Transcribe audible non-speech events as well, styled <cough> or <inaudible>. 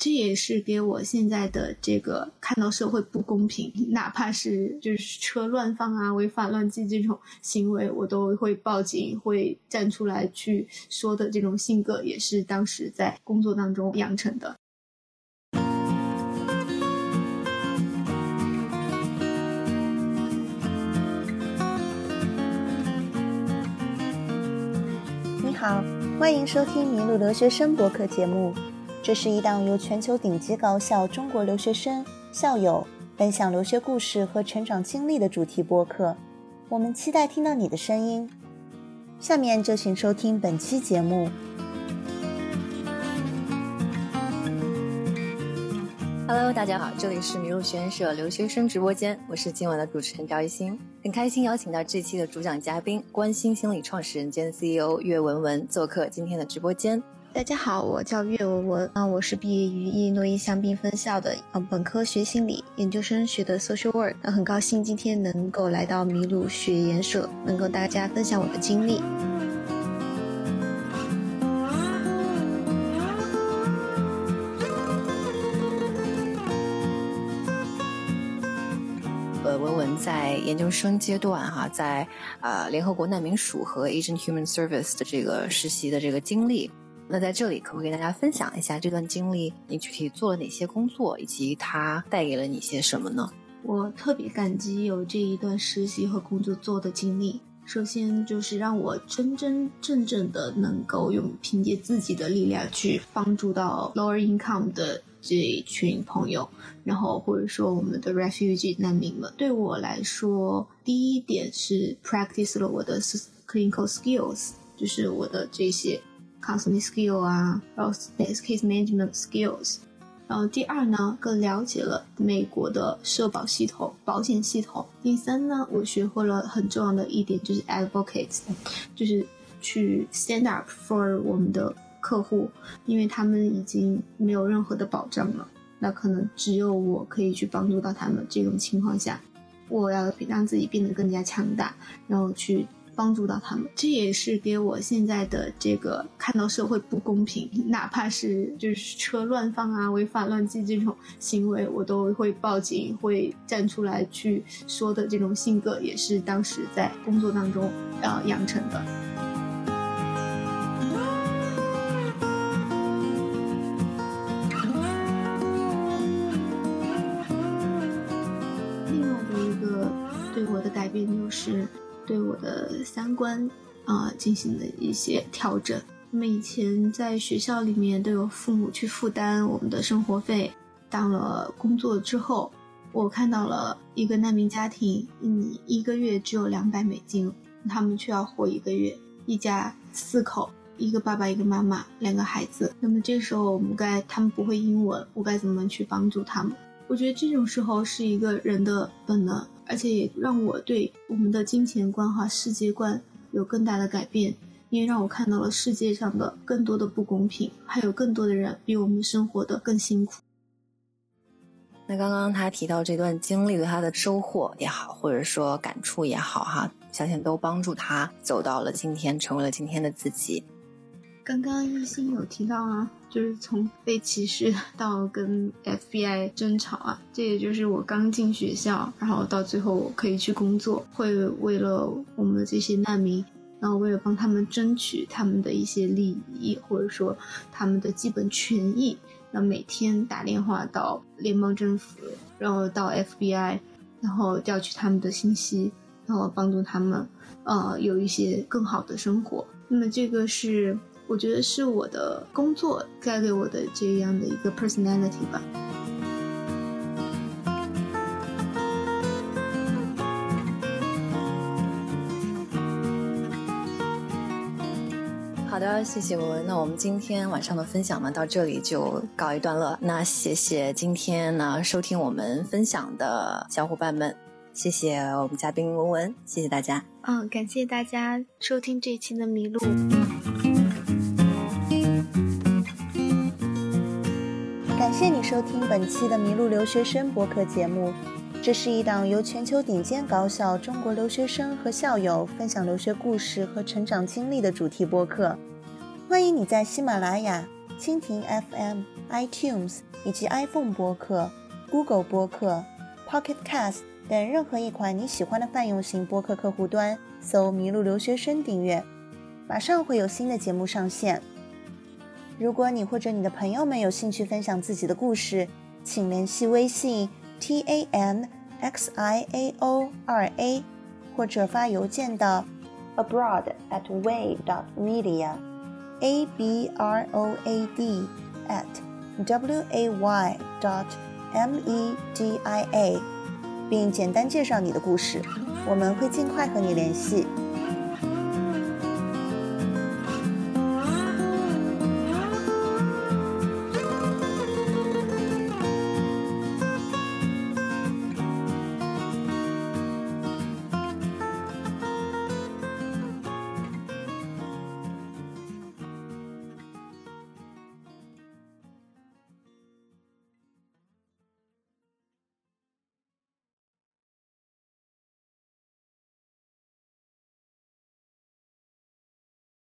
这也是给我现在的这个看到社会不公平，哪怕是就是车乱放啊、违法乱纪这种行为，我都会报警、会站出来去说的这种性格，也是当时在工作当中养成的。你好，欢迎收听《麋鹿留学生》博客节目。这是一档由全球顶级高校中国留学生、校友分享留学故事和成长经历的主题播客。我们期待听到你的声音。下面就请收听本期节目。Hello，大家好，这里是迷路学院社留学生直播间，我是今晚的主持人赵一新，很开心邀请到这期的主讲嘉宾关心心理创始人兼 CEO 岳文文做客今天的直播间。大家好，我叫岳文文啊，我是毕业于伊诺伊香槟分校的啊，本科学心理，研究生学的 social work。那很高兴今天能够来到麋鹿学研社，能够大家分享我的经历。在研究生阶段哈，在呃联合国难民署和 Asian Human Service 的这个实习的这个经历。那在这里，可不可以跟大家分享一下这段经历？你具体做了哪些工作，以及它带给了你些什么呢？我特别感激有这一段实习和工作做的经历。首先就是让我真真正正的能够用凭借自己的力量去帮助到 lower income 的这一群朋友，然后或者说我们的 refugee 难民们。对我来说，第一点是 practice 了我的 clinical skills，就是我的这些。counseling skill 啊，然后 case management skills，然后第二呢，更了解了美国的社保系统、保险系统。第三呢，我学会了很重要的一点，就是 advocate，就是去 stand up for 我们的客户，因为他们已经没有任何的保障了，那可能只有我可以去帮助到他们。这种情况下，我要让自己变得更加强大，然后去。帮助到他们，这也是给我现在的这个看到社会不公平，哪怕是就是车乱放啊、违法乱纪这种行为，我都会报警、会站出来去说的这种性格，也是当时在工作当中呃养成的。另外的一个对我的改变就是。对我的三观啊进行了一些调整。那么以前在学校里面都有父母去负担我们的生活费，当了工作之后，我看到了一个难民家庭，你一个月只有两百美金，他们却要活一个月，一家四口，一个爸爸一个妈妈两个孩子。那么这时候我们该他们不会英文，我该怎么去帮助他们？我觉得这种时候是一个人的本能。而且也让我对我们的金钱观和世界观有更大的改变，因为让我看到了世界上的更多的不公平，还有更多的人比我们生活的更辛苦。那刚刚他提到这段经历对他的收获也好，或者说感触也好，哈，相信都帮助他走到了今天，成为了今天的自己。刚刚一心有提到啊，就是从被歧视 <laughs> 到跟 FBI 争吵啊，这也就是我刚进学校，然后到最后可以去工作，会为了我们的这些难民，然后为了帮他们争取他们的一些利益，或者说他们的基本权益，那每天打电话到联邦政府，然后到 FBI，然后调取他们的信息，然后帮助他们，呃，有一些更好的生活。那么这个是。我觉得是我的工作带给我的这样的一个 personality 吧。好的，谢谢文文。那我们今天晚上的分享呢，到这里就告一段落。那谢谢今天呢收听我们分享的小伙伴们，谢谢我们嘉宾文文，谢谢大家。嗯，感谢大家收听这一期的迷路。感谢你收听本期的《迷路留学生》播客节目。这是一档由全球顶尖高校中国留学生和校友分享留学故事和成长经历的主题播客。欢迎你在喜马拉雅、蜻蜓 FM、iTunes 以及 iPhone 播客、Google 播客、Pocket Cast 等任何一款你喜欢的泛用型播客客户端搜“麋鹿留学生”订阅，马上会有新的节目上线。如果你或者你的朋友们有兴趣分享自己的故事，请联系微信 t a n x i a o 二 a，或者发邮件到 abroad at way dot media a b r o a d at w a y dot m e d i a，并简单介绍你的故事，我们会尽快和你联系。